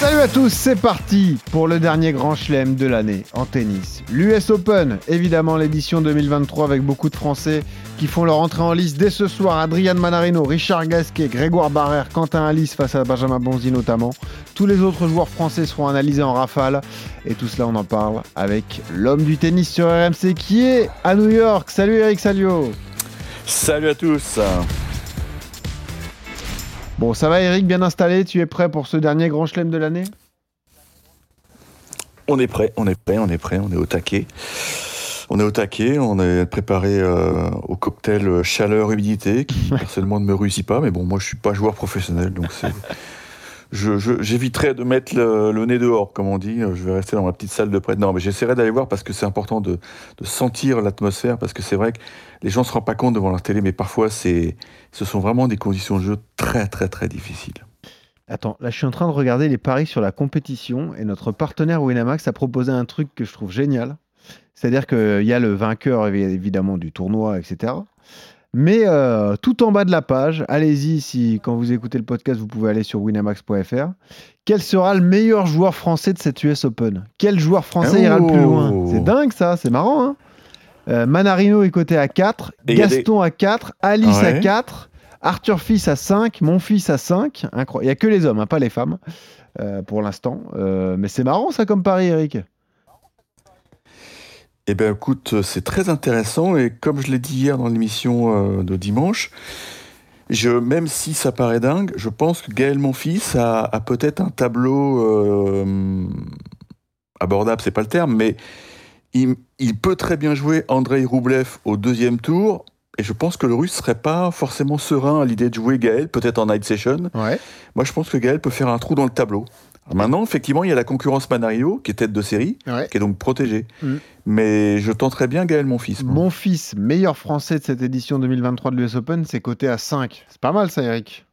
Salut à tous, c'est parti pour le dernier grand chelem de l'année en tennis. L'US Open, évidemment l'édition 2023 avec beaucoup de Français qui font leur entrée en lice dès ce soir. Adrian Manarino, Richard Gasquet, Grégoire Barrère, Quentin Alice face à Benjamin Bonzi notamment. Tous les autres joueurs français seront analysés en rafale. Et tout cela, on en parle avec l'homme du tennis sur RMC qui est à New York. Salut Eric Salio. Salut à tous. Bon, ça va Eric, bien installé Tu es prêt pour ce dernier grand chelem de l'année? On est prêt, on est prêt, on est prêt, on est au taquet. On est au taquet, on est préparé euh, au cocktail chaleur-humidité qui personnellement ne me réussit pas, mais bon, moi je suis pas joueur professionnel, donc c'est. J'éviterai de mettre le, nez dehors, comme on dit. Je vais rester dans ma petite salle de prête. Non, mais j'essaierai d'aller voir parce que c'est important de, de sentir l'atmosphère, parce que c'est vrai que les gens ne se rendent pas compte devant leur télé, mais parfois ce sont vraiment des conditions de jeu très, très, très difficiles. Attends, là je suis en train de regarder les paris sur la compétition et notre partenaire Winamax a proposé un truc que je trouve génial. C'est-à-dire qu'il y a le vainqueur évidemment du tournoi, etc. Mais euh, tout en bas de la page, allez-y si quand vous écoutez le podcast, vous pouvez aller sur winamax.fr. Quel sera le meilleur joueur français de cette US Open? Quel joueur français ira le plus loin? Oh. C'est dingue ça, c'est marrant. Hein Euh, Manarino est coté à 4, Et y a des- Gaston à 4, Alice à Ouais. 4, Arthur Fils à 5, mon fils à 5. Incroyable. Il n'y a que les hommes, hein, pas les femmes euh, pour l'instant. Mais c'est marrant ça comme pari, Eric. Eh bien, écoute, c'est très intéressant et comme je l'ai dit hier dans l'émission euh, de dimanche, je, même si ça paraît dingue, je pense que Gaël Monfils a, a peut-être un tableau euh, abordable, c'est pas le terme, mais il, il peut très bien jouer Andrei Roublev au deuxième tour. Et je pense que le russe serait pas forcément serein à l'idée de jouer Gaël, peut-être en night session. Ouais. Moi, je pense que Gaël peut faire un trou dans le tableau. Maintenant, effectivement, il y a la concurrence Manario, qui est tête de série, Ouais. qui est donc protégée. Mm. Mais je tenterais bien Gaël, mon fils. moi. Mon fils, meilleur français de cette édition 2023 de l'US Open, c'est coté à 5. C'est pas mal ça, Eric.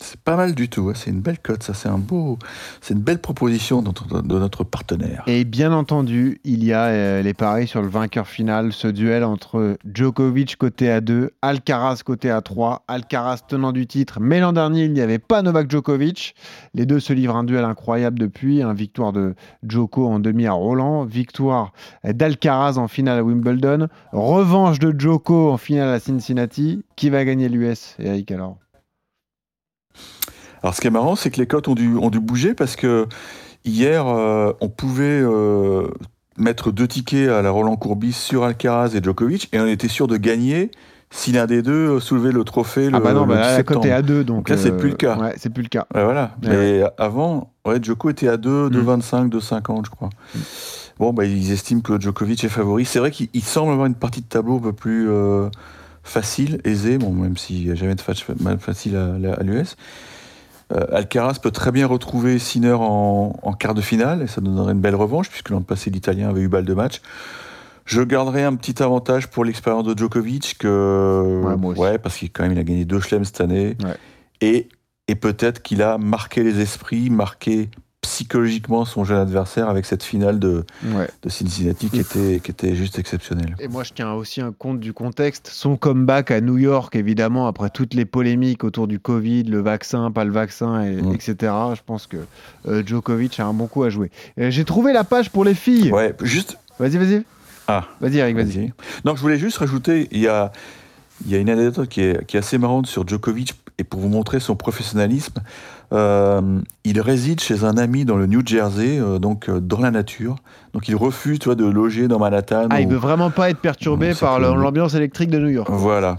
C'est pas mal du tout. ouais. C'est une belle cote, ça. C'est un beau, c'est une belle proposition de notre, partenaire. Et bien entendu, il y a euh, les paris sur le vainqueur final, ce duel entre Djokovic côté à 2, Alcaraz côté à 3, Alcaraz tenant du titre. Mais l'an dernier, il n'y avait pas Novak Djokovic. Les deux se livrent un duel incroyable depuis. Une victoire de Djoko en demi à Roland, victoire d'Alcaraz en finale à Wimbledon, revanche de Djoko en finale à Cincinnati. Qui va gagner l'US, Eric alors? Alors, ce qui est marrant, c'est que les cotes ont dû, ont dû bouger parce que hier, euh, on pouvait euh, mettre deux tickets à la Roland Courbis sur Alcaraz et Djokovic, et on était sûr de gagner si l'un des deux euh, soulevait le trophée le, Ah bah non, le bah 10 là, la septembre. cote est à 2, donc. Donc là, c'est plus le cas. Ouais, c'est plus le cas. Ouais, voilà. Ouais. Mais avant, ouais, Djoko était à 2, Mm. 2,25, 2,50, je crois. Bon, bah, ils estiment que Djokovic est favori. C'est vrai qu'il il semble avoir une partie de tableau un peu plus euh, facile, aisée, bon, même s'il n'y a jamais de match mal facile à, à l'US. Euh, Alcaraz peut très bien retrouver Sinner en, en quart de finale, et ça nous donnerait une belle revanche, puisque l'an passé, l'Italien avait eu balle de match. Je garderai un petit avantage pour l'expérience de Djokovic, que, Ouais, moi aussi. parce qu'il quand même il a gagné deux chelems cette année, Ouais. et, et peut-être qu'il a marqué les esprits, marqué psychologiquement son jeune adversaire avec cette finale de, Ouais. de Cincinnati qui était, qui était juste exceptionnelle. Et moi, je tiens aussi un compte du contexte. Son comeback à New York, évidemment, après toutes les polémiques autour du Covid, le vaccin, pas le vaccin, et- Mm. etc. Je pense que euh, Djokovic a un bon coup à jouer. Euh, J'ai trouvé la page pour les filles. Ouais, juste. Vas-y, vas-y. Ah. Vas-y, Eric, vas-y. Donc je voulais juste rajouter, il y a, il y a une anecdote qui est, qui est assez marrante sur Djokovic, et pour vous montrer son professionnalisme, euh, il réside chez un ami dans le New Jersey, euh, donc euh, dans la nature. Donc il refuse, tu vois, de loger dans Manhattan. Ah, il ou- veut vraiment pas être perturbé c'est par l'ambiance électrique de New York. Voilà.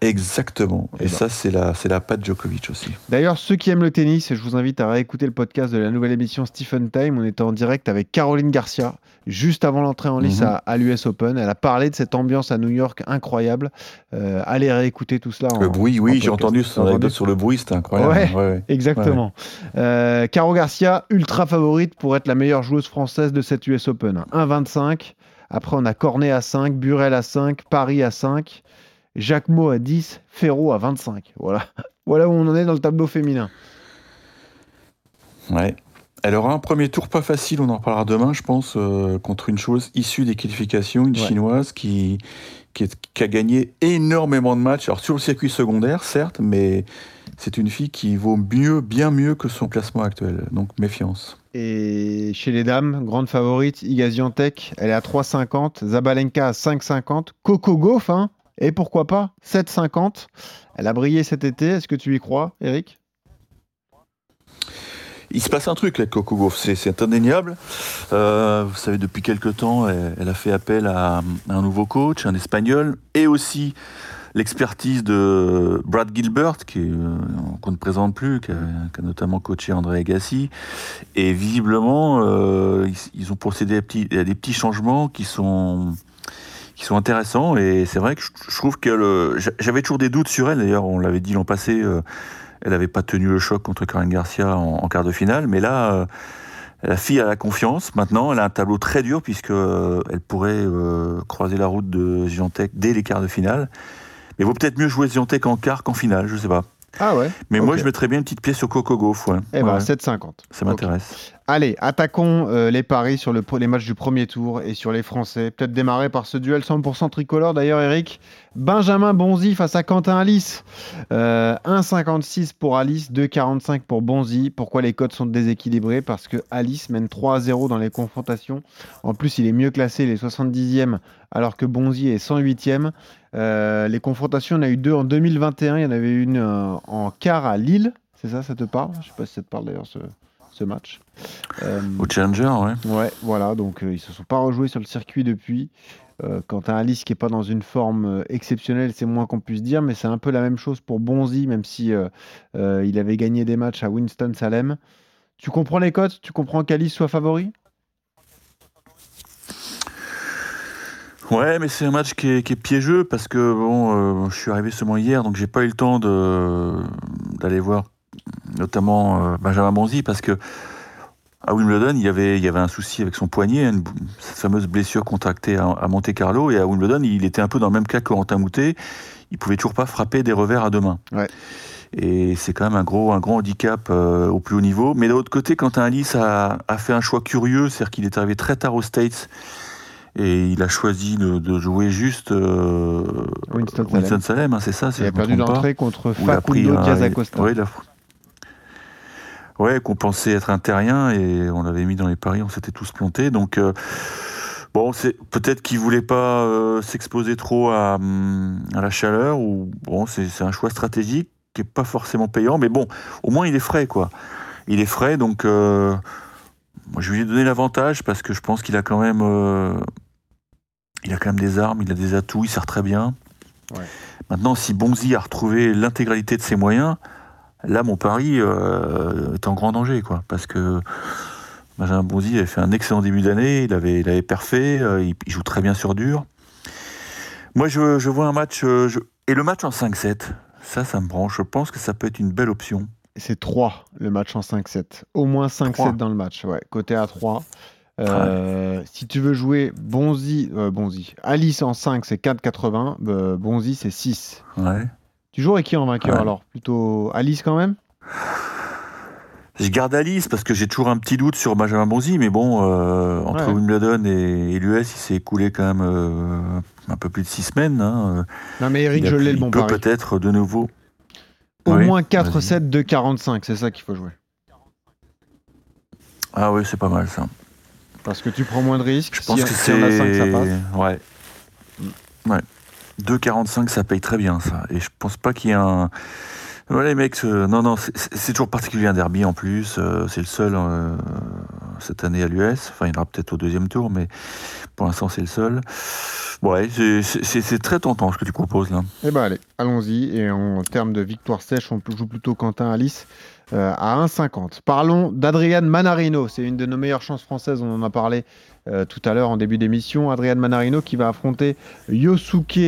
Exactement. Eh Et ben. ça, c'est la, c'est la patte Djokovic aussi. D'ailleurs, ceux qui aiment le tennis, je vous invite à réécouter le podcast de la nouvelle émission Stephen Time. On était en direct avec Caroline Garcia, juste avant l'entrée en lice Mhm. à, à l'US Open. Elle a parlé de cette ambiance à New York incroyable. Euh, allez réécouter tout cela. en- Le bruit, oui, j'ai entendu son anecdote sur le bruit, c'était incroyable. Ouais. ouais. Exactement. Euh, Caro Garcia, ultra favorite pour être la meilleure joueuse française de cette US Open. 1,25. Après, on a Cornet à 5, Burel à 5, Paris à 5. Jacquemot à 10, Ferro à 25. Voilà. voilà où on en est dans le tableau féminin. Ouais. Elle aura un premier tour pas facile, on en reparlera demain, je pense, euh, contre une chose issue des qualifications, une Ouais. chinoise qui, qui, est- qui a gagné énormément de matchs. Alors sur le circuit secondaire, certes, mais c'est une fille qui vaut mieux, bien mieux que son classement actuel. Donc méfiance. Et chez les dames, grande favorite, Iga Swiatek, elle est à 3,50. Zabalenka à 5,50. Coco Gauff, hein, et pourquoi pas 7,50. Elle a brillé cet été. Est-ce que tu y crois, Eric? Il se passe un truc avec Coco Gauff, c'est, indéniable. Euh, vous savez, depuis quelque temps, elle, a fait appel à, un nouveau coach, un espagnol, et aussi l'expertise de Brad Gilbert, euh, qu'on ne présente plus, qui a, notamment coaché André Agassi. Et visiblement, euh, ils, ont procédé à des petits changements qui sont qui sont intéressants et c'est vrai que je, trouve que j'avais toujours des doutes sur elle d'ailleurs on l'avait dit l'an passé euh, elle n'avait pas tenu le choc contre Karen Garcia en, en quart de finale, mais là, euh, la fille a la confiance. Maintenant, elle a un tableau très dur puisque euh, elle pourrait croiser la route de Giantec dès les quarts de finale. Mais il vaut peut-être mieux jouer Giantec en quart qu'en finale, je sais pas. Ah ouais Mais moi, je mettrais bien une petite pièce sur Coco Gauff, ouais. Eh ben, Ouais, 7,50. ça m'intéresse. Allez, attaquons euh, les paris sur le, les matchs du premier tour et sur les Français. Peut-être démarrer par ce duel 100% tricolore d'ailleurs, Eric. Benjamin Bonzi face à Quentin Alice. Euh, 1,56 pour Alice, 2,45 pour Bonzi. Pourquoi les codes sont déséquilibrés Parce que Alice mène 3 à 0 dans les confrontations. En plus, il est mieux classé, il est 70e, alors que Bonzi est 108e. Euh, les confrontations, en a eu deux en 2021. Il y en avait une euh, en quart à Lille. C'est ça, ça te parle? Je sais pas si ça te parle d'ailleurs ce, ce match. Euh, Au Challenger, ouais. Ouais, voilà, donc euh, ils se sont pas rejoués sur le circuit depuis. Euh, quant à Alice qui est pas dans une forme exceptionnelle, c'est moins qu'on puisse dire, mais c'est un peu la même chose pour Bonzi, même si il avait gagné des matchs à Winston-Salem. Tu comprends les cotes? Tu comprends qu'Alice soit favori? Ouais, mais c'est un match qui est, qui est piégeux parce que bon, euh, je suis arrivé seulement hier, donc j'ai pas eu le temps de d'aller voir notamment euh, Benjamin Bonzi parce que à Wimbledon, il y avait il y avait un souci avec son poignet, une, cette fameuse blessure contractée à, à Monte Carlo, et à Wimbledon, il était un peu dans le même cas que Corentin Moutet. Il pouvait toujours pas frapper des revers à deux mains. Ouais. Et c'est quand même un gros, un grand handicap euh, au plus haut niveau. Mais de l'autre côté, Quentin Alice a, a fait un choix curieux, c'est-à-dire qu'il est arrivé très tard aux States et il a choisi de, de jouer juste euh, Winston-Salem. Winston-Salem, hein, c'est ça, si Il a perdu d'entrée contre Facundo un- Diaz Acosta. Ouais, il a- ouais, qu'on pensait être un terrien et on l'avait mis dans les paris, on s'était tous plantés. Donc, euh, bon, c'est peut-être qu'il voulait pas euh, s'exposer trop à, hum, à la chaleur ou bon, c'est un choix stratégique qui est pas forcément payant, mais bon, au moins il est frais, quoi. Il est frais, donc euh, moi, je lui donner l'avantage parce que je pense qu'il a quand même, il a quand même des armes, il a des atouts, il sert très bien. Ouais. Maintenant, si Bonzi a retrouvé l'intégralité de ses moyens, là, mon pari euh, est en grand danger, quoi, parce que Benjamin Bonzi avait fait un excellent début d'année, il avait, il avait parfait, euh, il, il joue très bien sur dur. Moi, je, je vois un match, euh, je- et le match en 5-7, ça, ça me branche. Je pense que ça peut être une belle option. C'est 3 le match en 5-7. Au moins 5-7 Trois. dans le match, ouais. Côté à 3. Euh, Si tu veux jouer Bonzi, euh, Bonzi, Alice en 5, c'est 4,80. Euh, Bonzi, c'est 6. Ouais. Tu joues avec qui en vainqueur Ouais. alors? Plutôt Alice quand même? Je garde Alice parce que j'ai toujours un petit doute sur Benjamin Bonzi, mais bon, euh, entre Ouais. Wimbledon et, et l'US, il s'est écoulé quand même euh, un peu plus de six semaines. hein. Non mais Eric, je l'ai le bon peut peut-être de nouveau. Au Oui, moins vas-y. 4-7 de 45, c'est ça qu'il faut jouer. Ah oui, c'est pas mal ça. Parce que tu prends moins de risques. Je pense si, que si c'est. on a 5, ça passe. Ouais. Ouais. 2,45, ça paye très bien, ça. Et je pense pas qu'il y ait un. Ouais, les mecs, euh, non, non, c'est toujours particulier un derby en plus. euh, c'est le seul euh, cette année à l'US. Enfin, il y en aura peut-être au deuxième tour, mais pour l'instant, c'est le seul. Ouais, c'est- très tentant ce que tu proposes là. Eh ben allez, allons-y. Et en termes de victoire sèche, on joue plutôt Quentin Alice euh, à 1,50. Parlons d'Adrian Manarino. C'est une de nos meilleures chances françaises. On en a parlé euh, tout à l'heure en début d'émission. Adrian Manarino qui va affronter Yosuke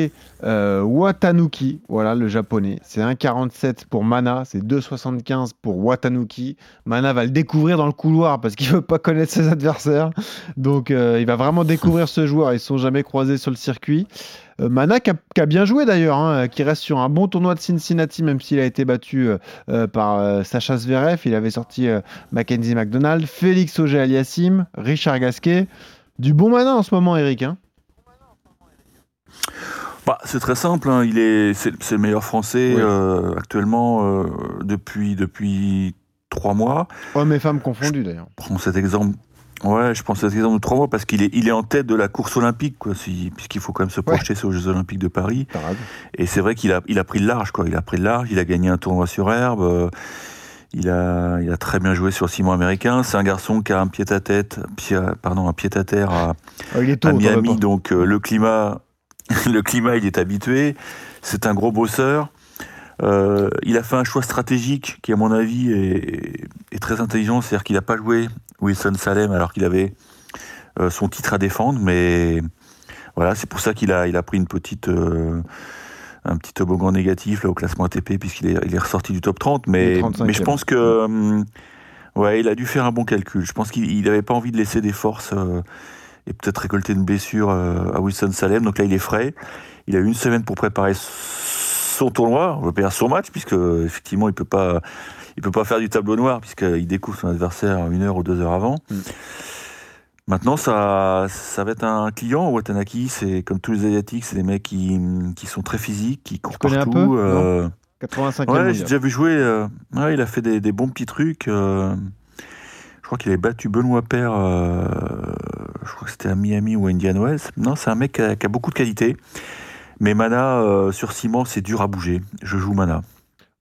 euh, Watanuki. Voilà le japonais. C'est 1,47 pour Mana. C'est 2,75 pour Watanuki. Mana va le découvrir dans le couloir parce qu'il veut pas connaître ses adversaires. Donc euh, il va vraiment découvrir ce joueur. Ils ne sont jamais croisés sur le circuit. Euh, Mana qui a, bien joué d'ailleurs, hein, qui reste sur un bon tournoi de Cincinnati, même s'il a été battu euh, euh, par euh, Sacha Zverev. Il avait sorti Mackenzie McDonald, Félix Auger-Aliassime, Richard Gasquet. Du bon Mana en ce moment, Eric. hein. Bah, c'est très simple, hein, il est, c'est, le meilleur français Oui. actuellement depuis, depuis trois mois. Hommes et femmes confondus d'ailleurs. prends cet exemple. Ouais, je prends cet exemple de trois mois parce qu'il est, il est en tête de la course olympique, quoi, si- puisqu'il faut quand même se projeter sur les Jeux Olympiques de Paris. Et c'est vrai qu'il a, il a pris le large, quoi. Il a pris le large, il a gagné un tournoi sur herbe. euh, il a, il a très bien joué sur le ciment américain. C'est un garçon qui a un pied à tête, pied à- pardon, un pied à terre à, il est tôt, à t'en veux Miami, donc euh, le climat, le climat, il est habitué. C'est un gros bosseur. Euh, il a fait un choix stratégique qui, à mon avis, est, est très intelligent. C'est-à-dire qu'il n'a pas joué Wilson Salem alors qu'il avait euh, son titre à défendre, mais voilà, c'est pour ça qu'il a, il a pris une petite, euh, un petit toboggan négatif là, au classement ATP puisqu'il est, il est ressorti du top 30. Il Mais, est 35e. mais je pense que hum, ouais, il a dû faire un bon calcul. Je pense qu'il n'avait pas envie de laisser des forces euh, et peut-être récolter une blessure euh, à Wilson Salem. Donc là, il est frais. Il a eu une semaine pour préparer son tournoi, on va dire son match, puisque effectivement, il peut pas, il peut pas faire du tableau noir puisqu'il découvre son adversaire une heure ou deux heures avant. Mm. Maintenant, ça, ça va être un client. Watanaki, c'est comme tous les asiatiques, c'est des mecs qui, qui sont très physiques, qui courent connais un partout. peu, euh, 85e Ouais, j'ai déjà vu jouer. euh, ouais, il a fait des, des bons petits trucs. euh, je crois qu'il avait battu Benoît Père. euh, je crois que c'était à Miami ou à Indian Wells. Non, c'est un mec qui a, qui a beaucoup de qualité. Mais Mana euh, sur ciment, c'est dur à bouger. Je joue Mana.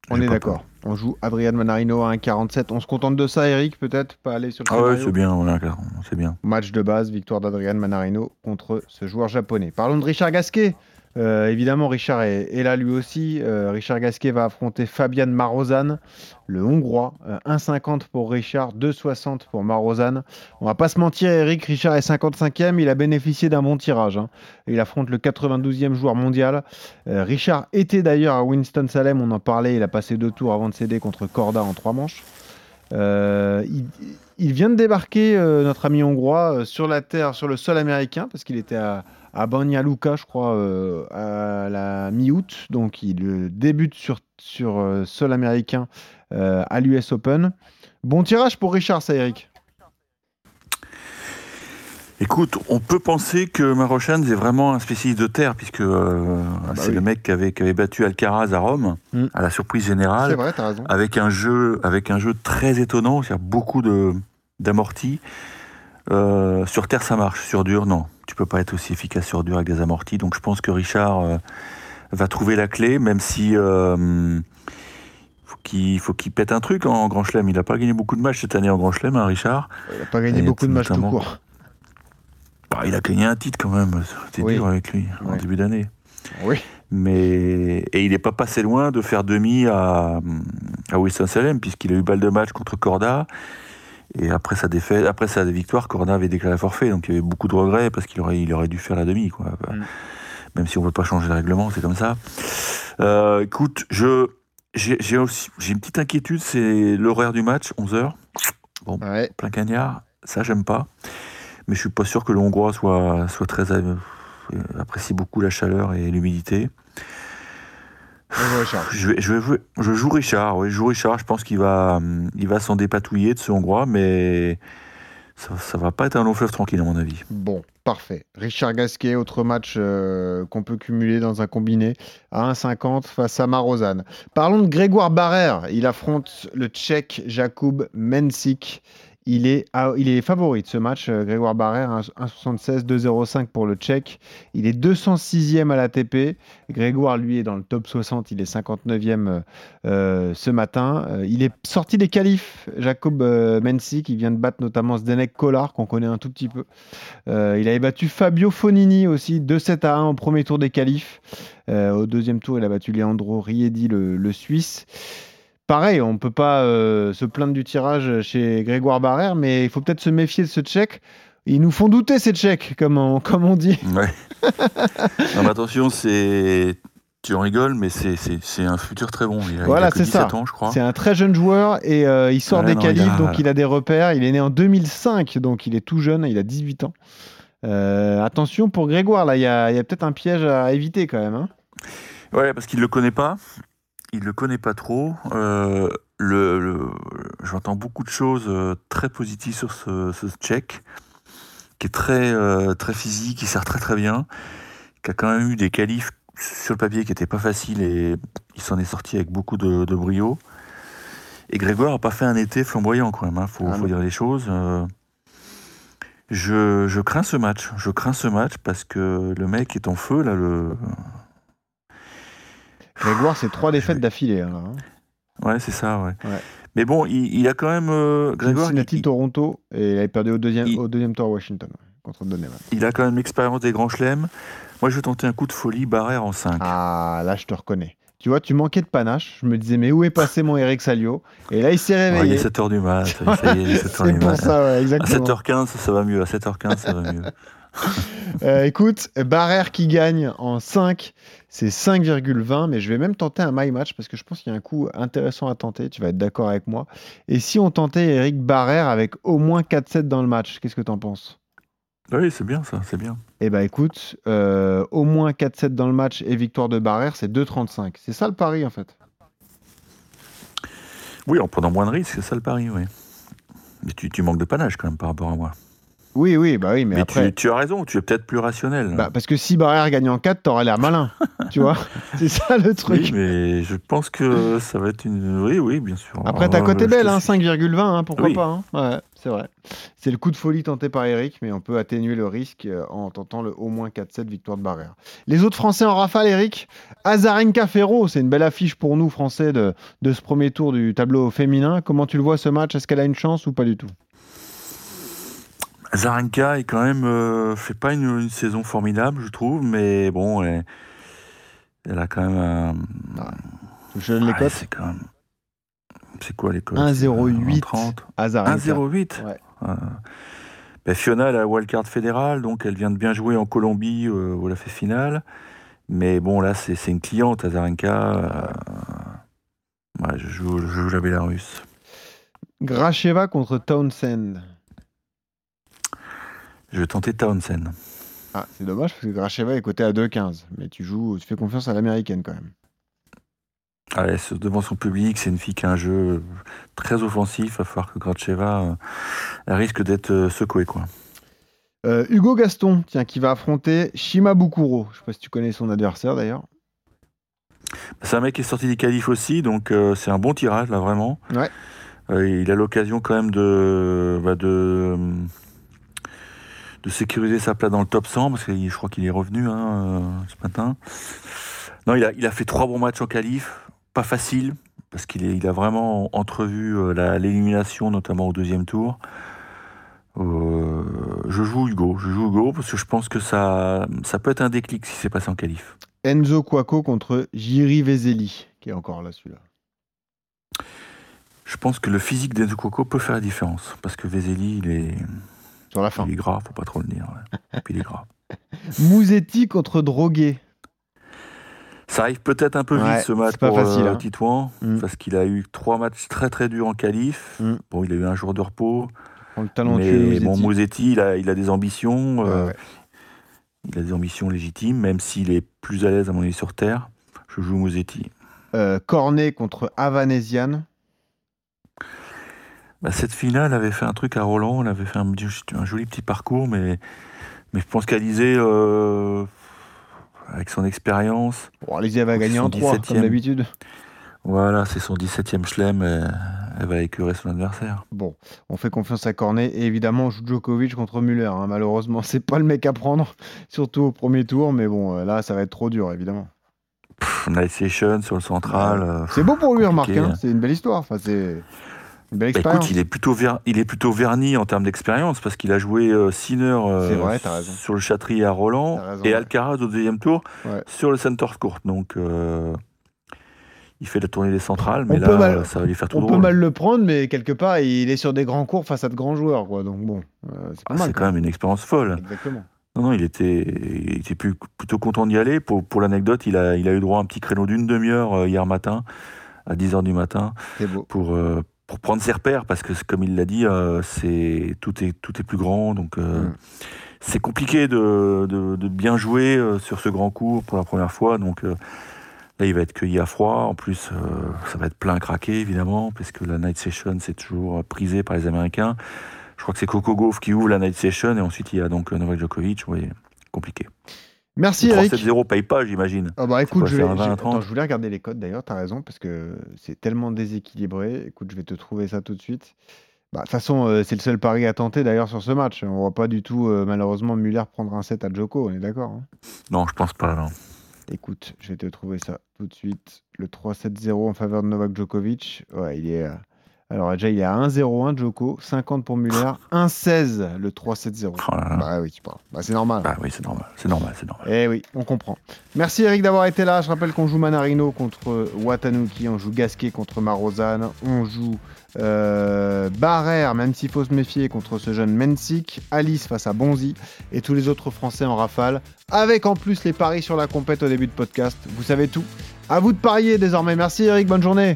On est d'accord. On joue Adrian Manarino à 1,47. On se contente de ça, Eric, peut-être? Pas aller sur le. Ah ouais, c'est bien. Voilà, c'est bien. Match de base, victoire d'Adrian Manarino contre ce joueur japonais. Parlons de Richard Gasquet. Euh, évidemment, Richard est, là lui aussi. Euh, Richard Gasquet va affronter Fabian Marozan, le Hongrois. Euh, 1,50 pour Richard, 2,60 pour Marozan. On va pas se mentir, Eric, Richard est 55e. Il a bénéficié d'un bon tirage. hein. Il affronte le 92e joueur mondial. Euh, Richard était d'ailleurs à Winston-Salem, on en parlait. Il a passé deux tours avant de céder contre Corda en trois manches. Euh, il, vient de débarquer, euh, notre ami hongrois, euh, sur la terre, sur le sol américain, parce qu'il était à, à Banja Luka, je crois, euh, à la mi-août. Donc il euh, débute sur, sur euh, sol américain euh, à l'US Open. Bon tirage pour Richard, ça, Eric. Écoute, on peut penser que Marochan est vraiment un spécialiste de terre, puisque euh, c'est oui. le mec qui avait, qui avait battu Alcaraz à Rome, Mm. à la surprise générale. vrai, avec un jeu avec un jeu très étonnant, il y a beaucoup de d'amortis. Euh, sur terre ça marche, sur dur non. Tu peux pas être aussi efficace sur dur avec des amortis. Donc je pense que Richard euh, va trouver la clé, même si euh, faut qu'il faut qu'il pète un truc en Grand Chelem. Il a pas gagné beaucoup de matchs cette année en Grand Chelem, hein, Richard. Il n'a pas gagné Et beaucoup de matchs tout court. Bah, il a gagné un titre quand même. C'était Oui. dur avec lui en début d'année. Oui. Mais et il n'est pas passé loin de faire demi à, à Winston-Salem puisqu'il a eu balle de match contre Corda. Et après sa défaite, après sa victoire, Corda avait déclaré forfait, donc il y avait beaucoup de regrets parce qu'il aurait, il aurait dû faire la demi, quoi. Mm. Même si on ne veut pas changer le règlement, c'est comme ça. Euh, écoute, je j'ai j'ai aussi j'ai une petite inquiétude, c'est l'horaire du match, 11 h Ouais. plein cagnard, ça j'aime pas. Mais je suis pas sûr que le Hongrois soit, soit très euh, apprécie beaucoup la chaleur et l'humidité. Je, vais, je, vais jouer- je joue Richard, oui, je joue Richard. Je pense qu'il va, il va s'en dépatouiller de ce Hongrois, mais ça, ça va pas être un long fleuve tranquille à mon avis. Bon, parfait. Richard Gasquet, autre match euh, qu'on peut cumuler dans un combiné à 1,50 face à Marozan. Parlons de Grégoire Barrère. Il affronte le Tchèque Jakub Mensik. Il est, favori de ce match, euh, Grégoire Barrère, 1,76, 2,05 pour le Tchèque. Il est 206e à l'ATP. Grégoire, lui, est dans le top 60. Il est 59e euh, euh, ce matin. Il est sorti des qualifs, Jacob Mensik. qui vient de battre notamment Zdenek Kolar, qu'on connaît un tout petit peu. Il avait battu Fabio Fonini aussi, 2-7 à 1 au premier tour des qualifs. Au deuxième tour, il a battu Leandro Riedi, le Suisse. Pareil, on ne peut pas euh, se plaindre du tirage chez Grégoire Barrère, mais il faut peut-être se méfier de ce Tchèque. Ils nous font douter, ces Tchèques, comme on, comme on dit. Ouais. non, mais attention, c'est. Tu en rigoles, mais c'est- un futur très bon. Il a, Voilà, c'est ça. 17 ans, je crois. C'est un très jeune joueur et euh, il sort Ouais, des non, qualifs, a- donc il a des repères. Il est né en 2005, donc il est tout jeune, il a 18 ans. Euh, attention pour Grégoire, là, il y a, peut-être un piège à éviter quand même. hein. Ouais, parce qu'il le connaît pas. Il le connaît pas trop. Euh, le, le- J'entends beaucoup de choses euh, très positives sur ce, ce Tchèque, qui est très, euh, très physique, qui sert très très bien, qui a quand même eu des qualifs sur le papier qui n'étaient pas faciles et il s'en est sorti avec beaucoup de, de brio. Et Grégoire n'a pas fait un été flamboyant quand même, hein, faut, Ah faut dire les choses. euh. je, je crains ce match, je crains ce match parce que le mec est en feu là, le, Grégoire, c'est trois défaites d'affilée. hein, hein. Ouais, c'est ça, ouais. Ouais. Mais bon, il, il a quand même. euh, Grégoire, il, Cincinnati, Toronto, et il avait perdu au deuxième, il- au deuxième tour à Washington ouais, contre Donovan. il a quand même l'expérience des grands chelems. Moi, je vais tenter un coup de folie, Barrère en 5. Ah, là, je te reconnais. Tu vois, tu manquais de panache. Je me disais, mais où est passé mon Eric Salio? Et là, il s'est il réveillé. est 7h du mat. Ça y est, il est 7h C'est du pour mat. ça, ouais, À exactement. 7h15, ça va mieux. À 7h15, ça va mieux. Euh, écoute, Barrère qui gagne en 5, c'est 5,20, mais je vais même tenter un my match parce que je pense qu'il y a un coup intéressant à tenter. Tu vas être d'accord avec moi. Et si on tentait Eric Barrère avec au moins 4-7 dans le match, qu'est-ce que tu en penses? Oui, c'est bien ça, c'est bien. Eh ben écoute, euh, au moins 4-7 dans le match et victoire de Barrère, c'est 2,35. C'est ça le pari en fait? Oui, en prenant moins de risques, c'est ça le pari, oui. Mais tu, tu manques de panache quand même par rapport à moi. Oui, oui, bah oui, mais, Mais, après. tu, tu as raison, tu es peut-être plus rationnel. Bah, parce que si Barrère gagne en 4, t'auras l'air malin. tu vois C'est ça le truc. oui, mais je pense que ça va être une. Oui, oui, bien sûr. Après, ta Euh, cote est belle, hein, suis. 5,20, hein, pourquoi Oui. pas hein. Ouais, c'est vrai. C'est le coup de folie tenté par Eric, mais on peut atténuer le risque euh, en tentant le au moins 4-7 victoire de Barrère. Les autres Français en rafale, Eric? Azarenka Ferro, c'est une belle affiche pour nous, Français, de, de ce premier tour du tableau féminin. Comment tu le vois ce match? Est-ce qu'elle a une chance ou pas du tout? Zarenka est quand même euh, fait pas une, une saison formidable, je trouve, mais bon, elle, elle a quand même un. Je les Ouais, cotes. c'est quand même. C'est quoi les cotes? 1,08. 30 Azarenka. 1,08 Ouais. Euh, ben, Fiona, elle a la wildcard fédérale, donc elle vient de bien jouer en Colombie euh, où elle a fait finale. Mais bon, là, c'est c'est une cliente, Azarenka. euh, ouais, je joue, je joue la Bélarusse. Gracheva contre Townsend. Je vais tenter Townsend. Ah, c'est dommage parce que Gracheva est coté à 2,15. Mais tu joues, tu fais confiance à l'américaine quand même. Ouais, devant son public, c'est une fille qui a un jeu très offensif. Il va falloir que Gracheva euh, risque d'être euh, secouée. Quoi. Euh, Hugo Gaston, tiens, qui va affronter Shimabukuro. Je sais pas si tu connais son adversaire d'ailleurs. C'est un mec qui est sorti des qualifs aussi, donc euh, c'est un bon tirage, là, vraiment. Ouais. Euh, il a l'occasion quand même de, bah, de, de sécuriser sa place dans le top 100, parce que je crois qu'il est revenu hein, euh, ce matin. Non, il a, il a fait trois bons matchs en qualif, pas facile, parce qu'il il a vraiment entrevu euh, l'élimination, notamment au deuxième tour. Euh, je joue Hugo, je joue Hugo, parce que je pense que ça, ça peut être un déclic si c'est passé en qualif. Enzo Kwako contre Jiri Vezeli, qui est encore là celui-là. Je pense que le physique d'Enzo Coco peut faire la différence. Parce que Vezeli, il est, Sur la fin. il est gras, faut pas trop le dire. ouais. Puis il est gras. Mouzetti contre Droguet. Ça arrive peut-être un peu Ouais, vite ce match c'est pas pour facile, euh, hein. Titouan, Mm. parce qu'il a eu trois matchs très très durs en qualif. Mm. Bon, il a eu un jour de repos, Prends le talentueux mais Mouzetti. bon, Mouzetti, il a, il a des ambitions, Ouais, euh, ouais. il a des ambitions légitimes, même s'il est plus à l'aise à mon avis sur terre. Je joue Mouzetti. Euh, Cornet contre Avanesian. Bah, cette finale avait fait un truc à Roland, elle avait fait un, un joli petit parcours, mais, mais je pense qu'Alizé, euh, avec son expérience, Bon, Alizé va gagner en sont 3, comme 17e. d'habitude. Voilà, c'est son 17e chelem, elle, elle va écœurer son adversaire. Bon, on fait confiance à Cornet. Et évidemment, on joue Djokovic contre Muller. hein. Malheureusement, c'est pas le mec à prendre, surtout au premier tour. Mais bon, euh, là, ça va être trop dur, évidemment. Night Session sur le central. euh, C'est beau pour lui, remarque. compliqué, hein. hein. C'est une belle histoire. Enfin, c'est bah, écoute, il est, plutôt ver- il est plutôt verni en termes d'expérience parce qu'il a joué euh, Sinner euh, vrai, sur le Châtrier à Roland raison, et ouais. Alcaraz au deuxième tour Ouais. sur le Center Court. Donc, euh, il fait la tournée des centrales, On mais peut là, mal- ça va lui faire tout On peut drôle. mal le prendre, mais quelque part, il est sur des grands cours face à de grands joueurs. Quoi. Donc bon, euh, c'est Ah, quand même une expérience folle. Exactement. Non, non, il était, il était plus- plutôt content d'y aller. Pour, pour l'anecdote, il a, il a eu droit à un petit créneau d'une demi-heure hier matin, à 10h du matin, beau. pour, pour prendre ses repères, parce que, comme il l'a dit, euh, c'est, tout, est, tout est plus grand. Donc, euh, Mm. c'est compliqué de, de, de, bien jouer euh, sur ce grand cours pour la première fois. Donc euh, là, il va être cueilli à froid. En plus, ça va être plein craqué, évidemment, puisque la night session, c'est toujours prisé par les Américains. Je crois que c'est Coco Gauff qui ouvre la night session et ensuite il y a donc Novak Djokovic. Oui, compliqué. Merci Eric. 3-7-0 paye pas, j'imagine. Ah bah écoute, je, vais, attends, je voulais regarder les codes d'ailleurs, tu as raison, parce que c'est tellement déséquilibré. Écoute, je vais te trouver ça tout de suite. Bah, de toute façon, euh, c'est le seul pari à tenter d'ailleurs sur ce match. On voit pas du tout, euh, malheureusement, Muller prendre un set à Joko, on est d'accord hein Non, je pense pas, non. Écoute, je vais te trouver ça tout de suite. Le 3-7-0 en faveur de Novak Djokovic. Ouais, il est. Euh, alors déjà, il est à 1-0-1 Joko, 50 pour Muller, 1-16 le 3-7-0. bah oui, tu parles. Bah, c'est normal. Bah oui, c'est normal. C'est normal, c'est normal. Eh oui, on comprend. Merci Eric d'avoir été là. Je rappelle qu'on joue Manarino contre Watanuki, on joue Gasquet contre Marozan, on joue euh, Barrère, même s'il faut se méfier contre ce jeune Mensik, Alice face à Bonzi et tous les autres Français en rafale, avec en plus les paris sur la compète au début de podcast. Vous savez tout. À vous de parier désormais. Merci Eric, bonne journée.